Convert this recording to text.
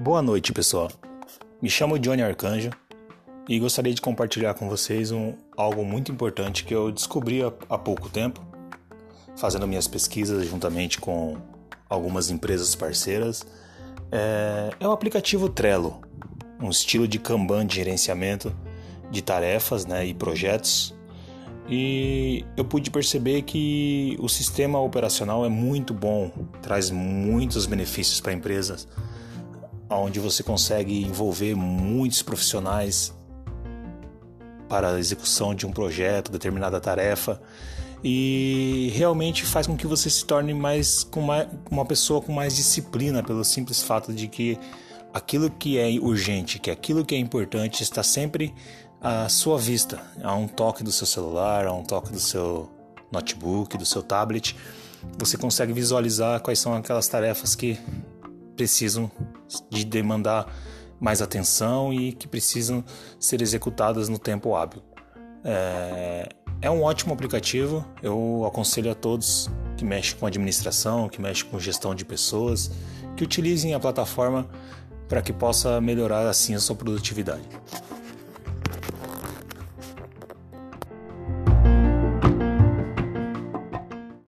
Boa noite, pessoal. Me chamo Johnny Arcanjo e gostaria de compartilhar com vocês um, algo muito importante que eu descobri há, há pouco tempo, fazendo minhas pesquisas juntamente com algumas empresas parceiras. É, é o aplicativo Trello, um estilo de Kanban de gerenciamento de tarefas né, e projetos. E eu pude perceber que o sistema operacional é muito bom, traz muitos benefícios para empresas onde você consegue envolver muitos profissionais para a execução de um projeto, determinada tarefa e realmente faz com que você se torne mais, uma pessoa com mais disciplina pelo simples fato de que aquilo que é urgente, que aquilo que é importante está sempre à sua vista, a um toque do seu celular, a um toque do seu notebook, do seu tablet, você consegue visualizar quais são aquelas tarefas que precisam de demandar mais atenção e que precisam ser executadas no tempo hábil. É, é um ótimo aplicativo, eu aconselho a todos que mexem com administração, que mexem com gestão de pessoas, que utilizem a plataforma para que possa melhorar assim a sua produtividade.